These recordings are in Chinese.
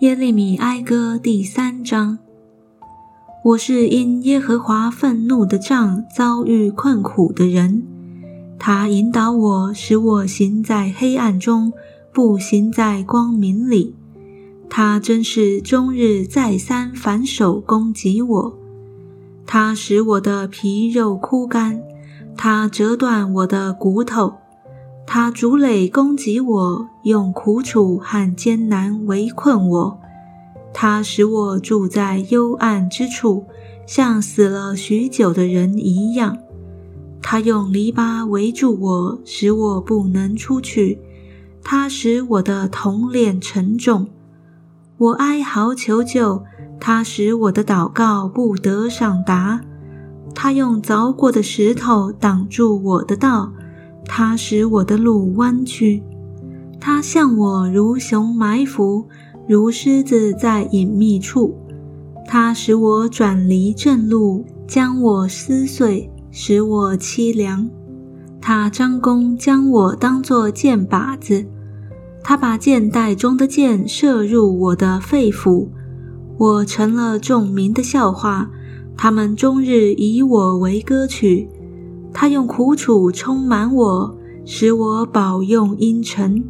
耶利米哀歌第三章：我是因耶和华愤怒的杖遭遇困苦的人，他引导我，使我行在黑暗中，不行在光明里。他真是终日再三反手攻击我，他使我的皮肉枯干，他折断我的骨头，他逐垒攻击我，用苦楚和艰难围困我。他使我住在幽暗之处，像死了许久的人一样。他用篱笆围住我，使我不能出去。他使我的铜脸沉重。我哀嚎求救，他使我的祷告不得上达。他用凿过的石头挡住我的道，他使我的路弯曲。他向我如熊埋伏。如狮子在隐秘处，他使我转离正路，将我撕碎，使我凄凉。他张弓，将我当作箭靶子，他把箭袋中的箭射入我的肺腑，我成了众民的笑话。他们终日以我为歌曲。他用苦楚充满我，使我饱用阴沉。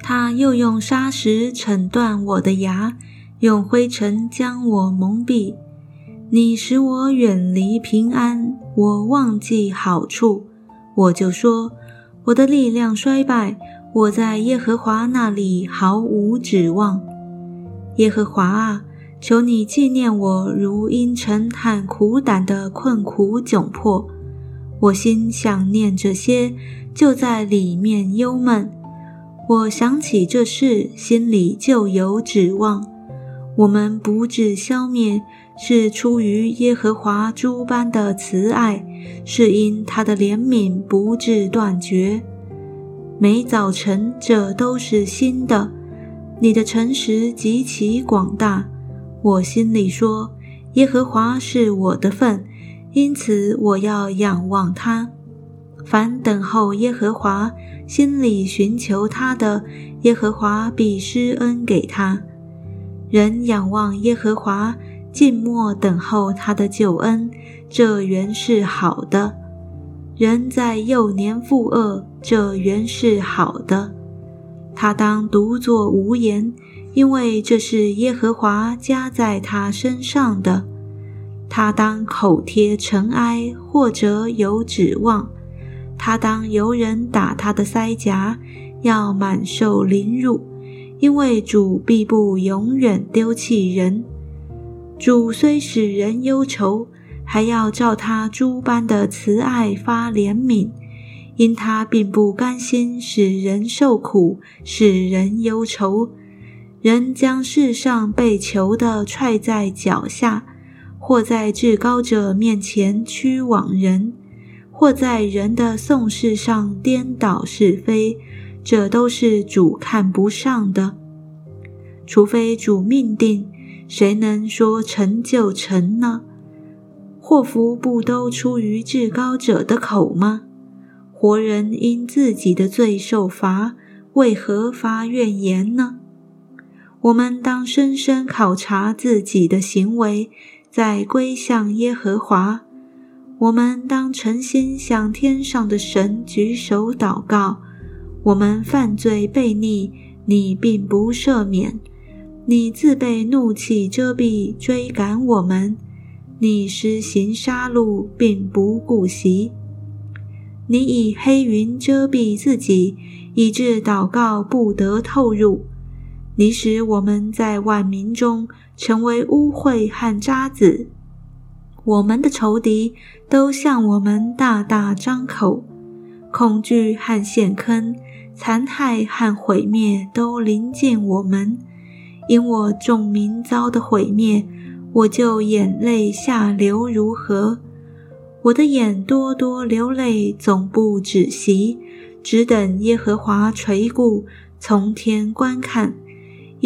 他又用砂石扯断我的牙，用灰尘将我蒙蔽。你使我远离平安，我忘记好处。我就说，我的力量衰败，我在耶和华那里毫无指望。耶和华啊，求你纪念我如阴沉和苦胆的困苦窘迫。我心想念这些，就在里面忧闷。我想起这事，心里就有指望。我们不致消灭，是出于耶和华诸般的慈爱，是因他的怜悯不致断绝。每早晨，这都是新的。你的诚实极其广大。我心里说：耶和华是我的份，因此我要仰望他。凡等候耶和华。心里寻求他的耶和华必施恩给他。人仰望耶和华，静默等候他的救恩，这原是好的。人在幼年负恶，这原是好的。他当独坐无言，因为这是耶和华加在他身上的。他当口贴尘埃，或者有指望。他当由人打他的腮颊，要满受凌辱，因为主必不永远丢弃人。主虽使人忧愁，还要照他诸般的慈爱发怜悯，因他并不甘心使人受苦，使人忧愁。人将世上被囚的踹在脚下，或在至高者面前屈枉人。或在人的讼事上颠倒是非，这都是主看不上的。除非主命定，谁能说成就成呢？祸福不都出于至高者的口吗？活人因自己的罪受罚，为何发怨言呢？我们当深深考察自己的行为，再归向耶和华。我们当诚心向天上的神举手祷告。我们犯罪悖逆，你并不赦免；你自被怒气遮蔽，追赶我们；你施行杀戮，并不顾惜；你以黑云遮蔽自己，以致祷告不得透入；你使我们在万民中成为污秽和渣子。我们的仇敌都向我们大大张口，恐惧和陷坑、残害和毁灭都临近我们。因我众民遭的毁灭，我就眼泪下流如河。我的眼多多流泪，总不止息，只等耶和华垂顾，从天观看。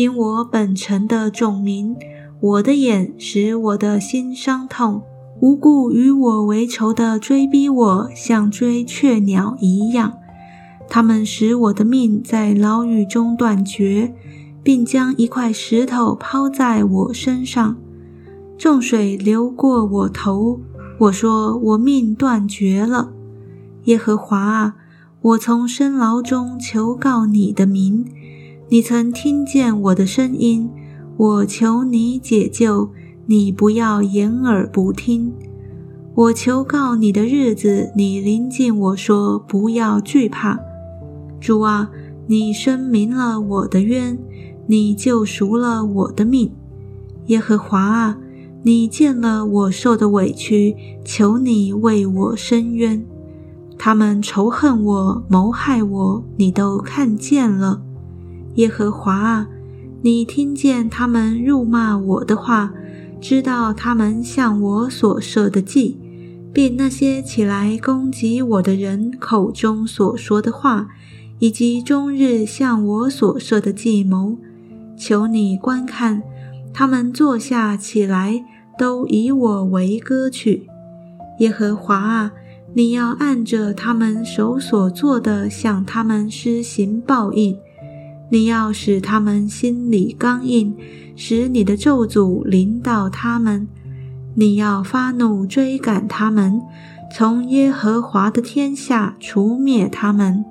因我本城的众民，我的眼使我的心伤痛。无故与我为仇的追逼我，像追雀鸟一样。他们使我的命在牢狱中断绝，并将一块石头抛在我身上。众水流过我头，我说我命断绝了。耶和华啊，我从深牢中求告你的名，你曾听见我的声音，我求你解救，你不要掩耳不听。我求告你的日子，你临近我说不要惧怕。主啊，你申明了我的冤，你救赎了我的命。耶和华啊。你见了我受的委屈，求你为我伸冤。他们仇恨我、谋害我，你都看见了。耶和华啊，你听见他们辱骂我的话，知道他们向我所设的计，并那些起来攻击我的人口中所说的话，以及终日向我所设的计谋。求你观看。他们坐下起来，都以我为歌曲。耶和华啊，你要按着他们手所做的向他们施行报应。你要使他们心里刚硬，使你的咒诅临到他们。你要发怒追赶他们，从耶和华的天下除灭他们。